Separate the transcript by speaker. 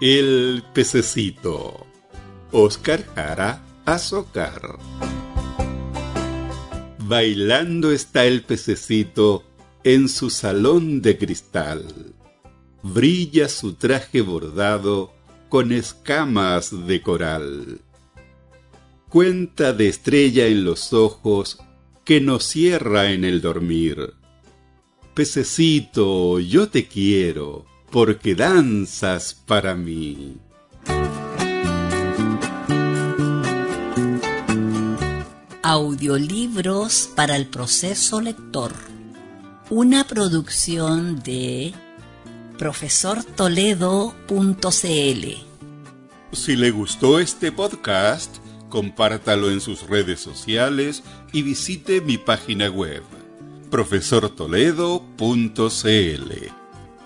Speaker 1: El pececito. Oscar Jara Azocar. Bailando está el pececito en su salón de cristal. Brilla su traje bordado con escamas de coral. Cuenta de estrella en los ojos que nos cierra en el dormir. Pececito, yo te quiero, porque danzas para mí.
Speaker 2: Audiolibros para el proceso lector. Una producción de profesortoledo.cl.
Speaker 1: Si le gustó este podcast, compártalo en sus redes sociales y visite mi página web profesortoledo.cl.